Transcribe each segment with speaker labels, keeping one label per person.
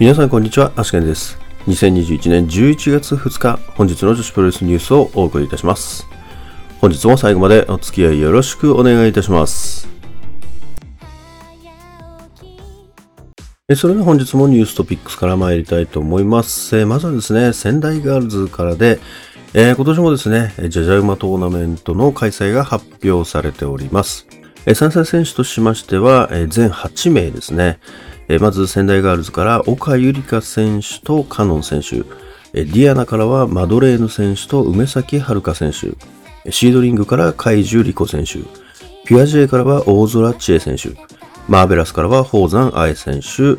Speaker 1: 皆さんこんにちは、アシケンです。2021年11月2日、本日の女子プロレスニュースをお送りいたします。本日も最後までお付き合いよろしくお願いいたします。それでは本日もニューストピックスから参りたいと思います。えまずはですね、仙台ガールズからで、えー今年もですね、ジャジャ馬トーナメントの開催が発表されております。え参戦選手としましては、え全8名ですね。えまず仙台ガールズから岡ゆりか選手とカノン選手。えディアナからはマドレーヌ選手と梅崎遥選手。シードリングから海樹リコ選手。ピュア J からは大空知恵選手。マーベラスからは宝山愛選手。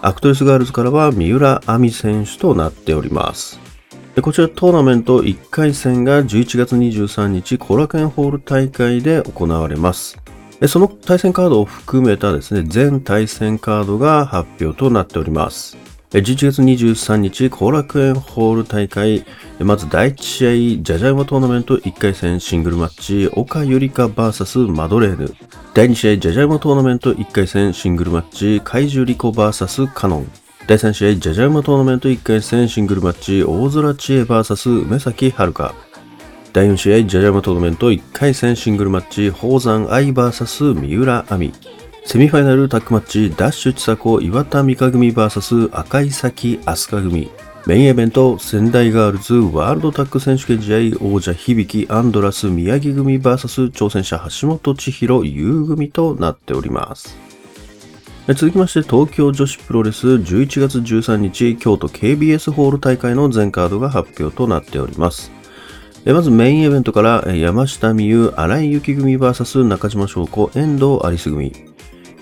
Speaker 1: アクトレスガールズからは三浦亜美選手となっております。こちらトーナメント1回戦が11月23日後楽園ホール大会で行われます。その対戦カードを含めたですね、全対戦カードが発表となっております。11月23日、後楽園ホール大会、まず第1試合、ジャジャイマトーナメント1回戦シングルマッチ、岡ゆりか VS マドレーヌ。第2試合、ジャジャイマトーナメント1回戦シングルマッチ、怪獣リコ VS カノン。第3試合、ジャジャイマトーナメント1回戦シングルマッチ、大空知恵 VS 梅崎遥。第4試合、ジャジャマトーナメント1回戦シングルマッチ、宝山愛 VS 三浦亜美。セミファイナルタッグマッチ、ダッシュ千佐子岩田美香組 VS 赤井咲飛鳥組。メインイベント、仙台ガールズワールドタッグ選手権試合王者響アンドラス宮城組 VS 挑戦者橋本千尋優組となっております。続きまして、東京女子プロレス11月13日、京都 KBS ホール大会の全カードが発表となっております。えまずメインイベントから山下美優、荒井幸組 VS 中島翔子、遠藤有栖組。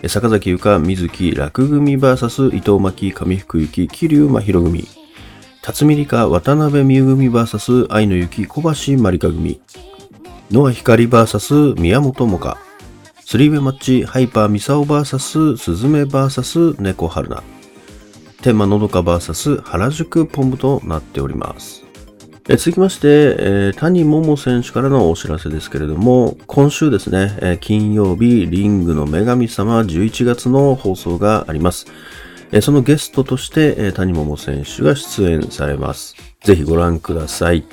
Speaker 1: 坂崎優香、水木、楽組 VS 伊藤巻、上福幸、桐生真宙組。辰巳梨花、渡辺美優組 VS 愛の雪、小橋まりか組。ノア光 VS 宮本萌歌。スリーウェイマッチ、ハイパーミサオ VS スズメ VS 猫春菜。天満のどか VS 原宿ポンブとなっております。続きまして、え谷桃選手からのお知らせですけれども、今週ですね、え金曜日、リングの女神様11月の放送があります。えそのゲストとして、え谷桃選手が出演されます。ぜひご覧ください。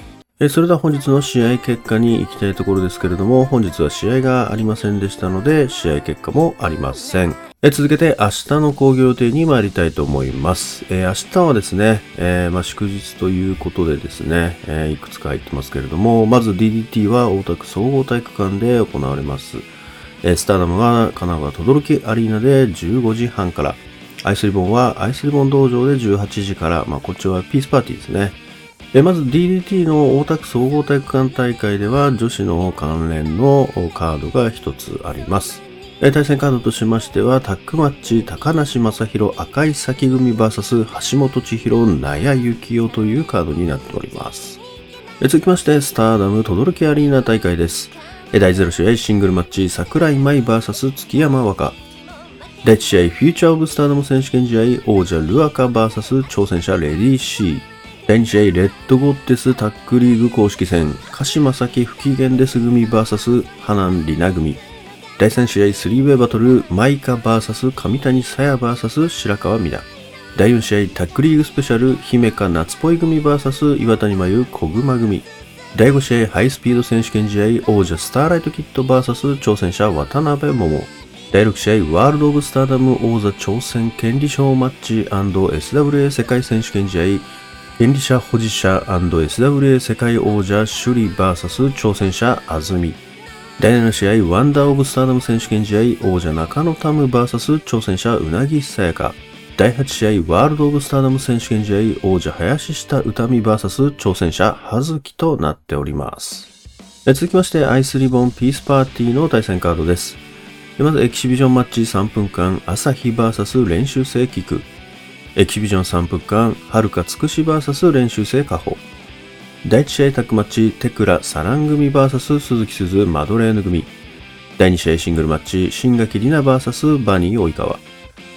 Speaker 1: それでは本日の試合結果に行きたいところですけれども、本日は試合がありませんでしたので、試合結果もありません。え続けて明日の工業予定に参りたいと思います。えー明日はですね、えーまあ、祝日ということでですね、えーいくつか入ってますけれども、まず DDT は大田区総合体育館で行われます。えスターダムが神奈川轟アリーナで15時半から、アイスリボンはアイスリボン道場で18時から、まあ、こっちはピースパーティーですね。まず DDT の大田区総合体育館大会では女子の関連のカードが一つあります。対戦カードとしましてはタックマッチ高梨正宏赤井咲組 VS 橋本千尋納谷幸雄というカードになっております。続きましてスターダム轟アリーナ大会です。え第0試合シングルマッチ桜井舞 VS 月山和歌第1試合、フューチャーオブスターダム選手権試合、王者ルアカ VS 挑戦者レディー C。第2試合、レッドゴッテスタックリーグ公式戦、鹿島崎不機嫌です組 VS 花南里奈組。第3試合、スリーウェイバトル、マイカ VS 上谷さや VS 白川美奈。第4試合、タックリーグスペシャル、姫香夏ぽい組 VS 岩谷真由小熊組。第5試合、ハイスピード選手権試合、王者スターライトキッド VS 挑戦者渡辺桃。第6試合、ワールド・オブ・スターダム王座挑戦権利賞マッチ &SWA 世界選手権試合、権利者保持者 &SWA 世界王者シュリー VS 挑戦者安住。第7試合、ワンダー・オブ・スターダム選手権試合、王者中野タム VS 挑戦者うなぎさやか。第8試合、ワールド・オブ・スターダム選手権試合、王者林下歌美 VS 挑戦者葉月となっております。続きまして、アイスリボンピースパーティーの対戦カードです。まずエキシビジョンマッチ3分間、朝日 VS 練習生キク。エキシビジョン3分間、はるかつくし VS 練習生加法。第1試合タッグマッチ、テクラサラン組 VS 鈴木鈴マドレーヌ組。第2試合シングルマッチ、新垣里奈 VS バニー及川。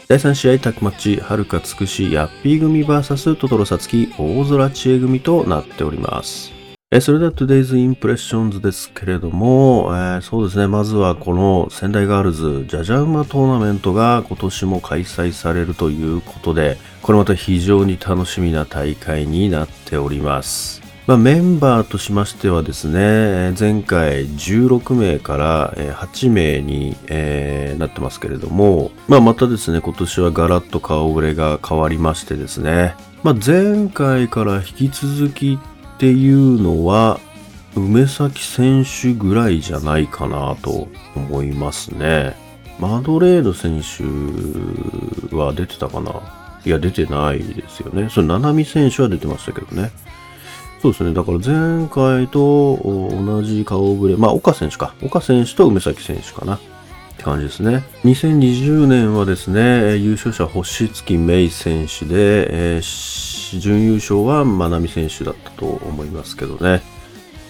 Speaker 1: 第3試合タッグマッチ、はるかつくしヤッピー組 VS トトロサツキ大空知恵組となっております。えそれでは Today's Impressions ですけれども、えー、そうですね、まずはこの仙台ガールズジャジャ馬トーナメントが今年も開催されるということで、これまた非常に楽しみな大会になっております。まあ、メンバーとしましてはですね、前回16名から8名に、えー、なってますけれども、まあ、またですね、今年はガラッと顔ぶれが変わりましてですね、まあ、前回から引き続きっていうのは、梅崎選手ぐらいじゃないかなと思いますね。マドレード選手は出てたかな？いや、出てないですよね。それ、七海選手は出てましたけどね。そうですね。だから前回と同じ顔ぶれ。まあ、岡選手か。岡選手と梅崎選手かな。って感じですね。2020年はですね、優勝者星月芽衣選手で、えー準優勝は真波選手だったと思いますけどね。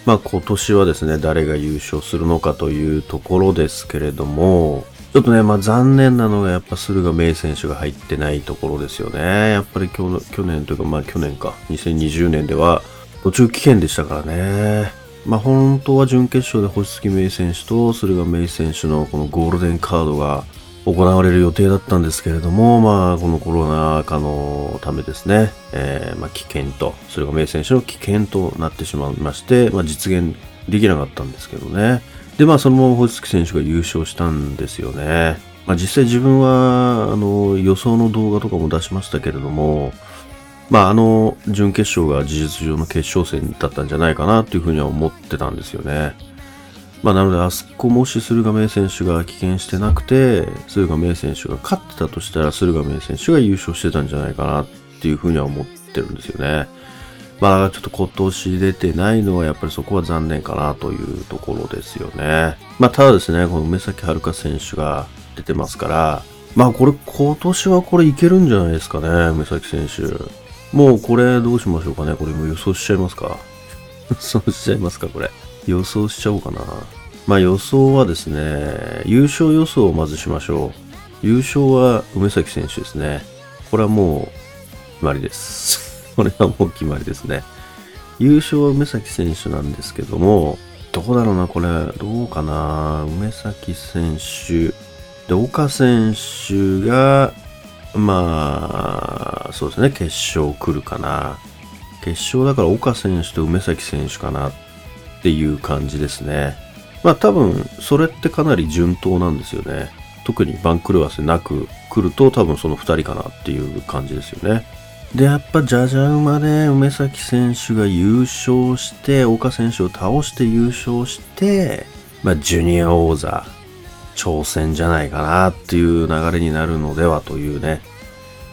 Speaker 1: まあ今年はですね、誰が優勝するのかというところですけれども、ちょっとね、まあ残念なのがやっぱ駿河明選手が入ってないところですよね。やっぱり去去年というかまあ去年か、2020年では途中棄権でしたからね。まあ本当は準決勝で星月明選手と駿河明選手のこのゴールデンカードが行われる予定だったんですけれども、まあ、このコロナ禍のためですね、えー、まあ、危険と、それが名選手の危険となってしまいまして、まあ、実現できなかったんですけどね。で、まあ、そのまま星月選手が優勝したんですよね。まあ、実際自分は、あの、予想の動画とかも出しましたけれども、まあ、あの、準決勝が事実上の決勝戦だったんじゃないかなというふうには思ってたんですよね。まあ、なので、あそこもし駿河明選手が棄権してなくて、駿河明選手が勝ってたとしたら、駿河明選手が優勝してたんじゃないかなっていうふうには思ってるんですよね。まあ、ちょっと今年出てないのは、やっぱりそこは残念かなというところですよね。まあ、ただですね、この梅崎遥選手が出てますから、まあ、これ、今年はこれいけるんじゃないですかね、梅崎選手。もうこれどうしましょうかね。これも予想しちゃいますか？予想しちゃいますか、これ。予想しちゃおうかな。まあ予想はですね、優勝予想をまずしましょう。優勝は梅崎選手ですね。これはもう決まりです。これはもう決まりですね。優勝は梅崎選手なんですけども、どこだろうな、これ、どうかな。梅崎選手。で、岡選手が、まあ、そうですね、決勝来るかな。決勝だから岡選手と梅崎選手かなっていう感じですね。まあ多分、それってかなり順当なんですよね。特に番狂わせなく来ると多分その2人かなっていう感じですよね。で、やっぱジャジャ馬で梅崎選手が優勝して、岡選手を倒して優勝して、まあジュニア王座挑戦じゃないかなっていう流れになるのではというね。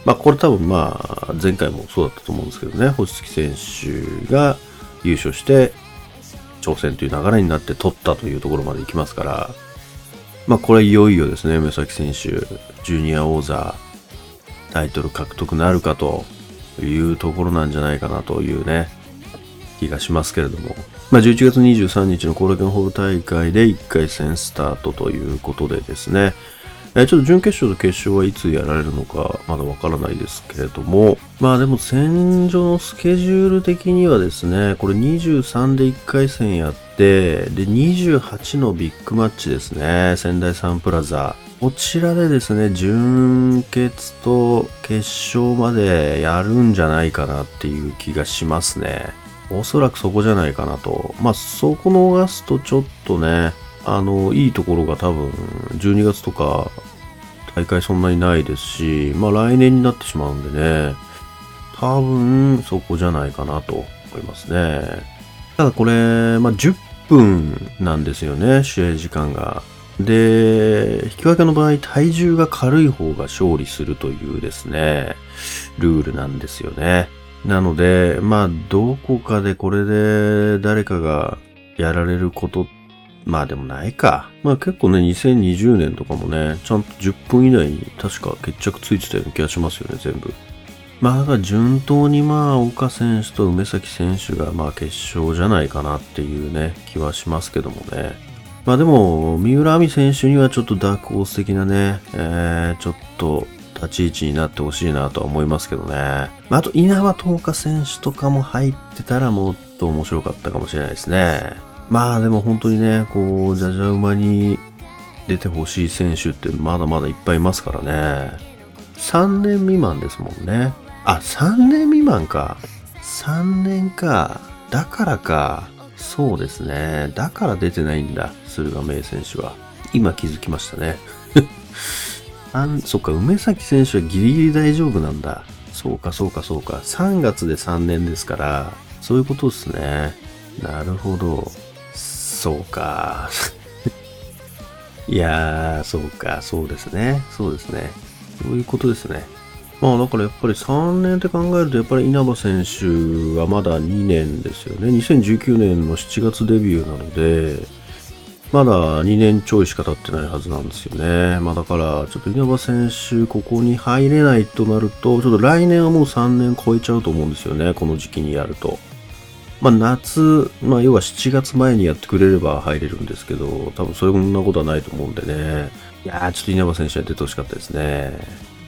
Speaker 1: まあこれ多分まあ前回もそうだったと思うんですけどね、星月選手が優勝して、挑戦という流れになって取ったというところまで行きますから、まあこれいよいよですね、目崎選手、ジュニア王座、タイトル獲得なるかというところなんじゃないかなというね、気がしますけれども。まあ11月23日の高学年ホール大会で1回戦スタートということでですね、ちょっと準決勝と決勝はいつやられるのかまだわからないですけれども、まあでも戦場のスケジュール的にはですね、これ23で1回戦やって、で28のビッグマッチですね、仙台サンプラザ。こちらでですね、準決と決勝までやるんじゃないかなっていう気がしますね。おそらくそこじゃないかなと。まあそこ逃すとちょっとね、あの、いいところが多分、12月とか、大会そんなにないですし、まあ来年になってしまうんでね、多分そこじゃないかなと思いますね。ただこれ、まあ10分なんですよね、試合時間が。で、引き分けの場合、体重が軽い方が勝利するというですね、ルールなんですよね。なので、まあ、どこかでこれで誰かがやられることっまあでもないか。まあ結構ね、2020年とかもね、ちゃんと10分以内に確か決着ついてたような気がしますよね、全部。まあだから順当にまあ岡選手と梅崎選手がまあ決勝じゃないかなっていうね、気はしますけどもね。まあでも、三浦亜美選手にはちょっとダークホース的なね、えー、ちょっと立ち位置になってほしいなとは思いますけどね。まあ、あと稲葉十日選手とかも入ってたらもうと面白かったかもしれないですね。まあでも本当にね、こう、じゃじゃ馬に出てほしい選手ってまだまだいっぱいいますからね。3年未満ですもんね。あ、3年未満か。3年か。だからか。そうですね。だから出てないんだ。駿河明選手は。今気づきましたね。あん、そっか、梅崎選手はギリギリ大丈夫なんだ。そうか、そうか、そうか。3月で3年ですから、そういうことですね。なるほど。そうか。いやー、そうか、そうですね。そうですね。そういうことですね。まあだからやっぱり3年って考えるとやっぱり稲葉選手はまだ2年ですよね。2019年の7月デビューなので、まだ2年ちょいしか経ってないはずなんですよね。まあだからちょっと稲葉選手ここに入れないとなると、ちょっと来年はもう3年超えちゃうと思うんですよね。この時期にやると。まあ夏、まあ要は7月前にやってくれれば入れるんですけど、多分そんなことはないと思うんでね。いやーちょっと稲葉選手は出てほしかったですね。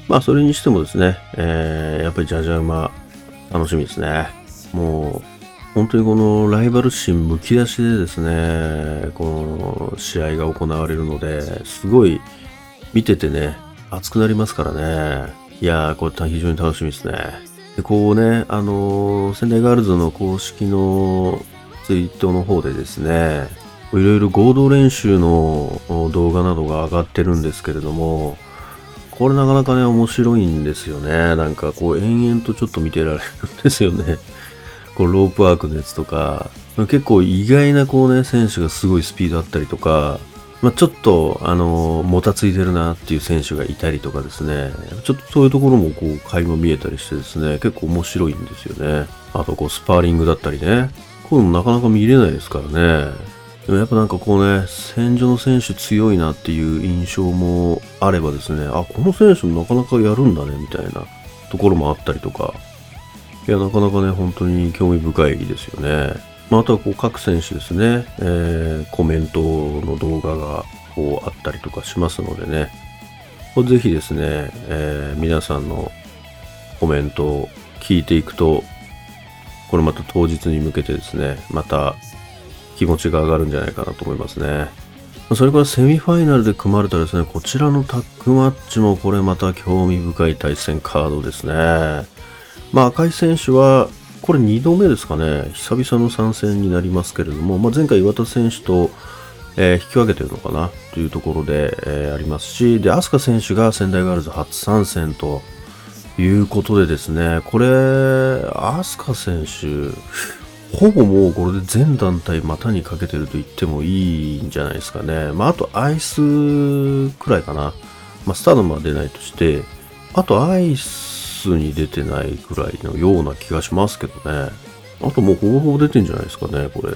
Speaker 1: まあ、それにしてもですね、えー、やっぱりジャジャ馬、楽しみですね。もう、本当にこのライバル心むき出しでですね、この試合が行われるので、すごい見ててね、熱くなりますからね。いやー、これ非常に楽しみですね。で、こうね、あのー、仙台ガールズの公式のツイートの方でですね、いろいろ合同練習の動画などが上がってるんですけれども、これなかなかね、面白いんですよね。なんかこう、延々とちょっと見てられるんですよね。こう、ロープワークのやつとか、結構意外なこうね、選手がすごいスピードあったりとか、まあ、ちょっと、あの、もたついてるなっていう選手がいたりとかですね、ちょっとそういうところもこう、垣間見えたりしてですね、結構面白いんですよね。あとこう、スパーリングだったりね、こういうのなかなか見れないですからね。でもやっぱなんかこうね、戦場の選手強いなっていう印象もあればですね、あ、この選手もなかなかやるんだね、みたいなところもあったりとか、いや、なかなかね、本当に興味深いですよね。まあ、あとはこう各選手ですね、えー、コメントの動画がこうあったりとかしますのでね、ぜひですね、えー、皆さんのコメントを聞いていくと、これまた当日に向けてですね、また気持ちが上がるんじゃないかなと思いますね。それからセミファイナルで組まれたですね、こちらのタッグマッチもこれまた興味深い対戦カードですね。まあ赤い選手は、これ2度目ですかね、久々の参戦になりますけれども、まあ、前回岩田選手と、えー、引き分けてるのかな。というところで、えー、ありますし、で、飛鳥選手が仙台ガールズ初参戦ということでですね、これ、飛鳥選手、ほぼもうこれで全団体股にかけてると言ってもいいんじゃないですかね。まあ、あとアイスくらいかな。まあ、スタードまで出ないとして、あとアイスに出てないくらいのような気がしますけどね。あともうほぼほぼ出てんじゃないですかね、これ。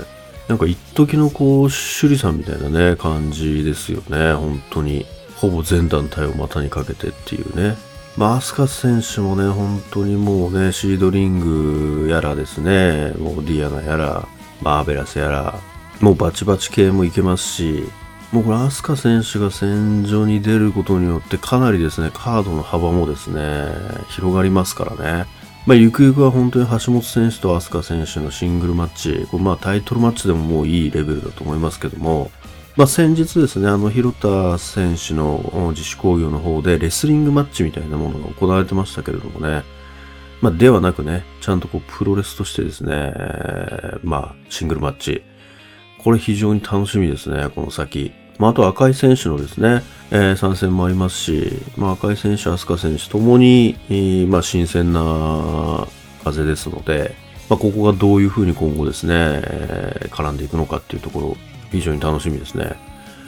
Speaker 1: なんか一時のこう、趣里さんみたいなね、感じですよね、本当に。ほぼ全団体を股にかけてっていうね。まあ、アスカ選手もね、本当にもうね、シードリングやらですね、もうディアナやら、マーベラスやら、もうバチバチ系もいけますし、もうこれアスカ選手が戦場に出ることによってかなりですね、カードの幅もですね、広がりますからね。まあ、ゆくゆくは本当に橋本選手とアスカ選手のシングルマッチ、これまあタイトルマッチでももういいレベルだと思いますけども、まあ、先日ですね、あの、広田選手の自主工業の方でレスリングマッチみたいなものが行われてましたけれどもね、まあ、ではなくね、ちゃんとこう、プロレスとしてですね、まあ、シングルマッチ。これ非常に楽しみですね、この先。まあ、あと赤い選手のですね、えー、参戦もありますし、まあ、赤い選手、飛鳥選手ともに、えー、まあ、新鮮な風ですので、まあ、ここがどういうふうに今後ですね、えー、絡んでいくのかっていうところ非常に楽しみですね。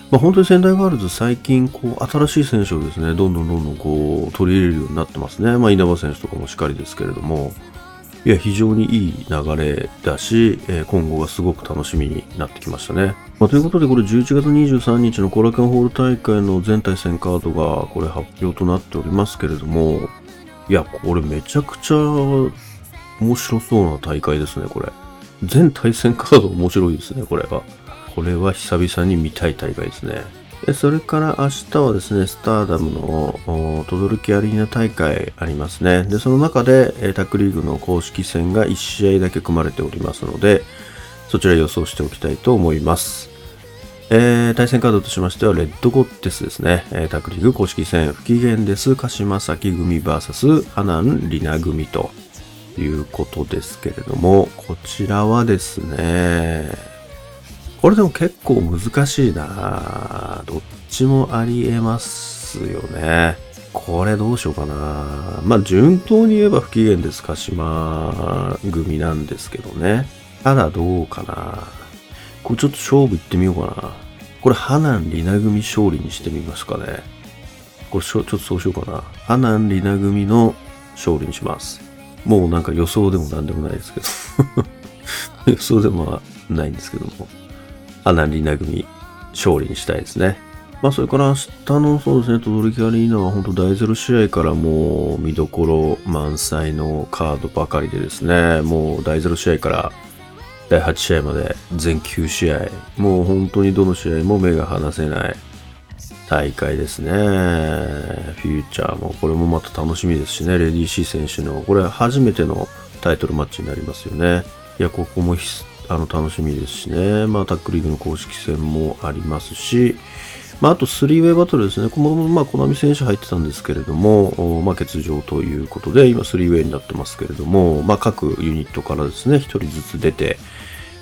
Speaker 1: まあ、本当に仙台ガールズ最近こう新しい選手をですね、どんどんどんどんこう取り入れるようになってますね。まあ、稲葉選手とかもしっかりですけれども、いや、非常にいい流れだし、え、今後がすごく楽しみになってきましたね。まあ、ということで、これ11月23日のコラケンホール大会の全対戦カードがこれ発表となっておりますけれども、いや、これめちゃくちゃ面白そうな大会ですね、これ。全対戦カード面白いですね、これが。これは久々に見たい大会ですね。それから明日はですね、スターダムの轟アリーナ大会ありますね。で、その中でタックリーグの公式戦が1試合だけ組まれておりますので、そちら予想しておきたいと思います。えー、対戦カードとしましては、レッドゴッテスですね。え、タックリーグ公式戦、不機嫌です。鹿島崎組 VS ハナンリナ組ということですけれども、こちらはですね、これでも結構難しいなどっちもありえますよね。これどうしようかなまあ順当に言えば不機嫌です。鹿島組なんですけどね。ただどうかなこれちょっと勝負いってみようかな。これ、ハナン・リナ組勝利にしてみますかね。これちょっとそうしようかな。ハナン・リナ組の勝利にします。もうなんか予想でもなんでもないですけど 予想でもないんですけども。アナリーナ組勝利にしたいですね。まあ、それから明日のそうですね、トドリキアリーナは本当第0試合からもう見どころ満載のカードばかりでですね、もう第0試合から第8試合まで全9試合、もう本当にどの試合も目が離せない大会ですね。フューチャーも、これもまた楽しみですしね、レディー・シー選手の、これ初めてのタイトルマッチになりますよね。いや、ここもあの楽しみですしね、まあ、タックリーグの公式戦もありますし、まあ、あとスリーウェイバトルですね、このまあ、コナミ選手入ってたんですけれども、まあ、欠場ということで、今スリーウェイになってますけれども、まあ、各ユニットからですね、1人ずつ出て、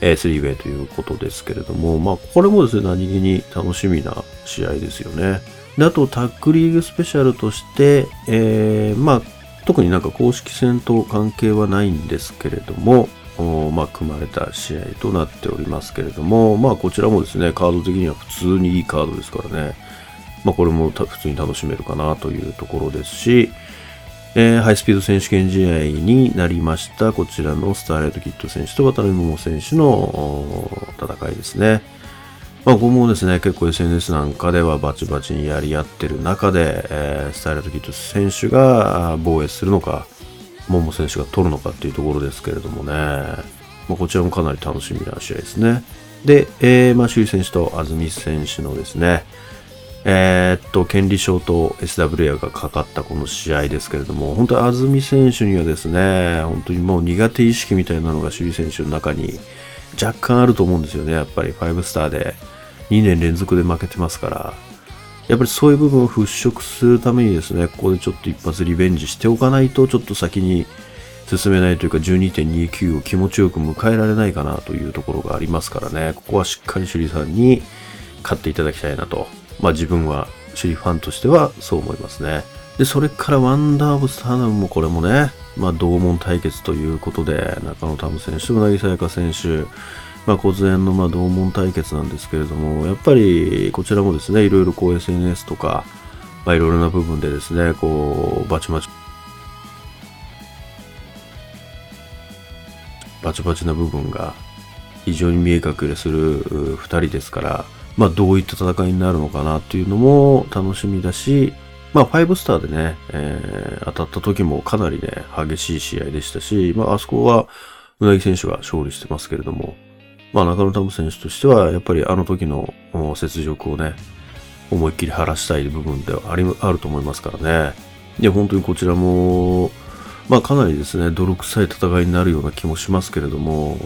Speaker 1: えー、スリーウェイということですけれども、まあ、これもですね、何気に楽しみな試合ですよね。で、あと、タックリーグスペシャルとして、えー、まあ、特になんか公式戦と関係はないんですけれども、まあ、組まれた試合となっておりますけれども、まあ、こちらもですね、カード的には普通にいいカードですからね、まあ、これも普通に楽しめるかなというところですし、えー、ハイスピード選手権試合になりました、こちらのスターライトキッド選手と渡辺桃選手の戦いですね。まあ、ここもですね、結構 SNS なんかではバチバチにやり合ってる中で、えー、スターライトキッド選手が防衛するのか、桃選手が取るのかっていうところですけれどもね、まあ、こちらもかなり楽しみな試合ですね。で、えー、まあ、首位選手と安住選手のですね、えー、っと、権利賞と SWA がかかったこの試合ですけれども、本当に安住選手にはですね、本当にもう苦手意識みたいなのが首位選手の中に若干あると思うんですよね。やっぱり5スターで2年連続で負けてますから、やっぱりそういう部分を払拭するためにですね、ここでちょっと一発リベンジしておかないと、ちょっと先に進めないというか、12.29を気持ちよく迎えられないかなというところがありますからね、ここはしっかり首里さんに勝っていただきたいなと。まあ自分は首里ファンとしてはそう思いますね。で、それからワンダーブスターナムもこれもね、まあ同門対決ということで、中野タム選手と柳さやか選手、まあ、小津園のまあ同門対決なんですけれども、やっぱりこちらもですね、いろいろこう SNS とか、まあ、いろいろな部分でですね、こう、バチバチ、バチバチな部分が非常に見え隠れする2人ですから、まあ、どういった戦いになるのかなっていうのも楽しみだし、まあ、5スターでね、えー、当たった時もかなりね、激しい試合でしたし、まあ、あそこは、うなぎ選手が勝利してますけれども、まあ中野タム選手としては、やっぱりあの時の雪辱をね、思いっきり晴らしたい部分ではありあると思いますからね。で、本当にこちらも、まあかなりですね、泥臭い戦いになるような気もしますけれども、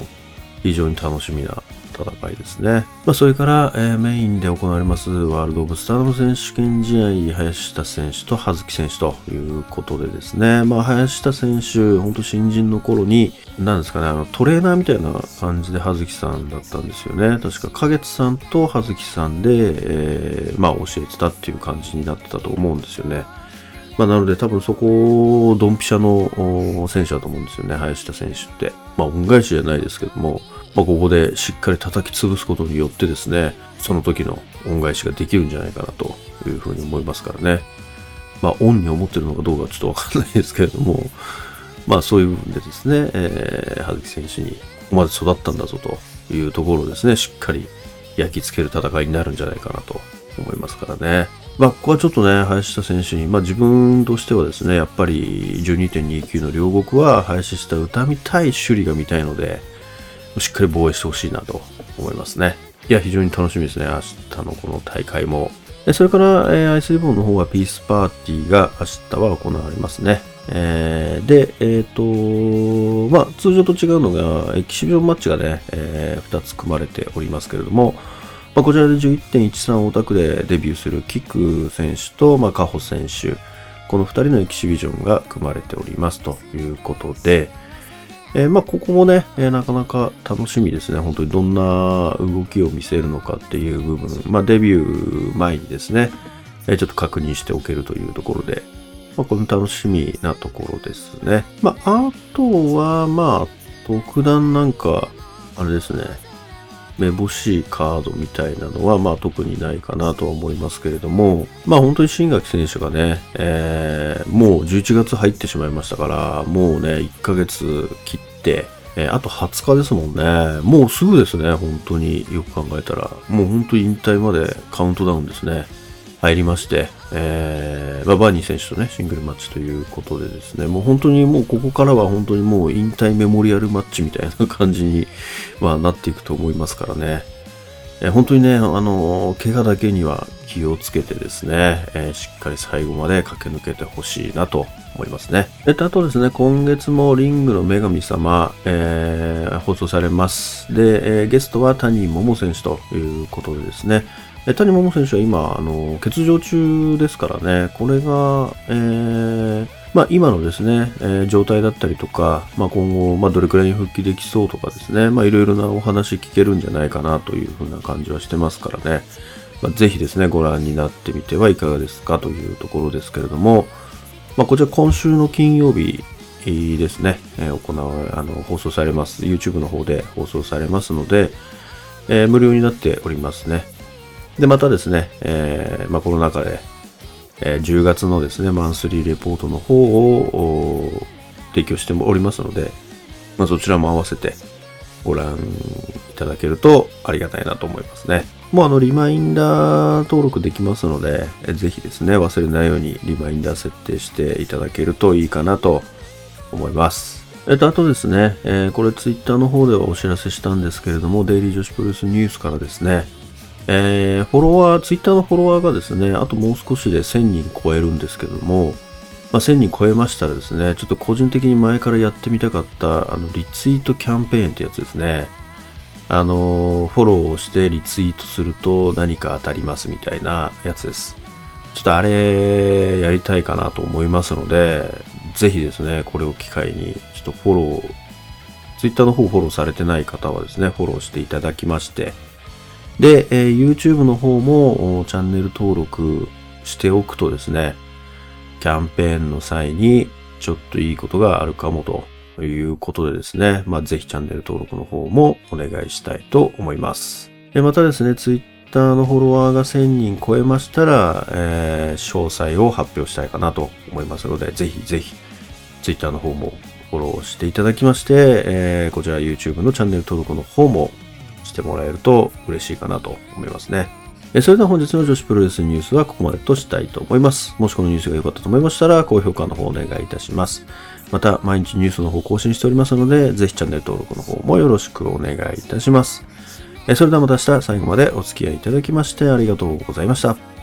Speaker 1: 非常に楽しみな戦いですね。まあ、それから、えー、メインで行われますワールド・オブ・スターダム選手権試合、林田選手と葉月選手ということでですね、まあ、林田選手、本当新人の頃に、何ですかね、あの、トレーナーみたいな感じで葉月さんだったんですよね。確か、花月さんと葉月さんで、えー、まあ、教えてたっていう感じになってたと思うんですよね。まあ、なので多分そこ、ドンピシャの選手だと思うんですよね、林田選手って。まあ、恩返しじゃないですけども、まあ、ここでしっかり叩き潰すことによってですね、その時の恩返しができるんじゃないかなというふうに思いますからね。まあ、恩に思ってるのかどうかちょっとわかんないですけれども、まあ、そういう部分でですね、えー、葉月選手にここまで育ったんだぞというところをですね、しっかり焼き付ける戦いになるんじゃないかなと思いますからね。まあ、ここはちょっとね、林下選手に、まあ自分としてはですね、やっぱり12.29の両国は林下歌みたい、首里が見たいので、しっかり防衛してほしいなと思いますね。いや、非常に楽しみですね。明日のこの大会も。それから、えー、アイスリボンの方はピースパーティーが明日は行われますね。えー、で、えっ、ー、と、まあ、通常と違うのが、エキシビジョンマッチがね、えー、2つ組まれておりますけれども、まあ、こちらで11.13オタクでデビューするキク選手と、まあ、カホ選手、この2人のエキシビジョンが組まれておりますということで、えー、まあ、ここもね、えー、なかなか楽しみですね。本当にどんな動きを見せるのかっていう部分、まあ、デビュー前にですね、えー、ちょっと確認しておけるというところで、まあ、この楽しみなところですね。まあ、あとは、まあ、特段なんか、あれですね、めぼしいカードみたいなのは、まあ特にないかなとは思いますけれども、まあ本当に新垣選手がね、えー、もう11月入ってしまいましたから、もうね、1ヶ月切って、えー、あと20日ですもんね。もうすぐですね、本当によく考えたら。もう本当に引退までカウントダウンですね。入りまして、えー、まあ、バーニー選手とね、シングルマッチということでですね、もう本当にもうここからは本当にもう引退メモリアルマッチみたいな感じに、まあ、なっていくと思いますからね。えー、本当にね、あの、怪我だけには気をつけてですね、えー、しっかり最後まで駆け抜けてほしいなと思いますね。えっと、あとですね、今月もリングの女神様、えー、放送されます。で、えー、ゲストは谷桃選手ということでですね、谷桃選手は今、あの、欠場中ですからね、これが、えー、まあ、今のですね、えー、状態だったりとか、まあ、今後、まあ、どれくらいに復帰できそうとかですね、まあ、いろいろなお話聞けるんじゃないかなというふうな感じはしてますからね、まあ、ぜひですね、ご覧になってみてはいかがですか？というところですけれども、まあ、こちら今週の金曜日ですね、え、行わあの、放送されます。YouTube の方で放送されますので、えー、無料になっておりますね。で、またですね、えー、まあ、この中で、えー、10月のですね、マンスリーレポートの方を提供しておりますので、まあ、そちらも合わせてご覧いただけるとありがたいなと思いますね。もうあの、リマインダー登録できますので、えぜひですね、忘れないようにリマインダー設定していただけるといいかなと思います。えっと、あとですね、えー、これツイッターの方ではお知らせしたんですけれども、デイリー女子プロレスニュースからですね、えー、フォロワー、ツイッターのフォロワーがですね、あともう少しで1000人超えるんですけども、まあ、1000人超えましたらですね、ちょっと個人的に前からやってみたかった、あの、リツイートキャンペーンってやつですね。あの、フォローをしてリツイートすると何か当たりますみたいなやつです。ちょっとあれ、やりたいかなと思いますので、ぜひですね、これを機会に、ちょっとフォロー、ツイッターの方フォローされてない方はですね、フォローしていただきまして、で、えー、YouTube の方もチャンネル登録しておくとですね、キャンペーンの際にちょっといいことがあるかもということでですね、まあ、ぜひチャンネル登録の方もお願いしたいと思います。でまたですね、Twitter のフォロワーが1000人超えましたら、えー、詳細を発表したいかなと思いますので、ぜひぜひ Twitter の方もフォローしていただきまして、えー、こちら YouTube のチャンネル登録の方もしてもらえると嬉しいかなと思いますね。それでは本日の女子プロレスニュースはここまでとしたいと思います。もしこのニュースが良かったと思いましたら、高評価の方お願いいたします。また、毎日ニュースの方更新しておりますので、ぜひチャンネル登録の方もよろしくお願いいたします。それではまた明日最後までお付き合いいただきましてありがとうございました。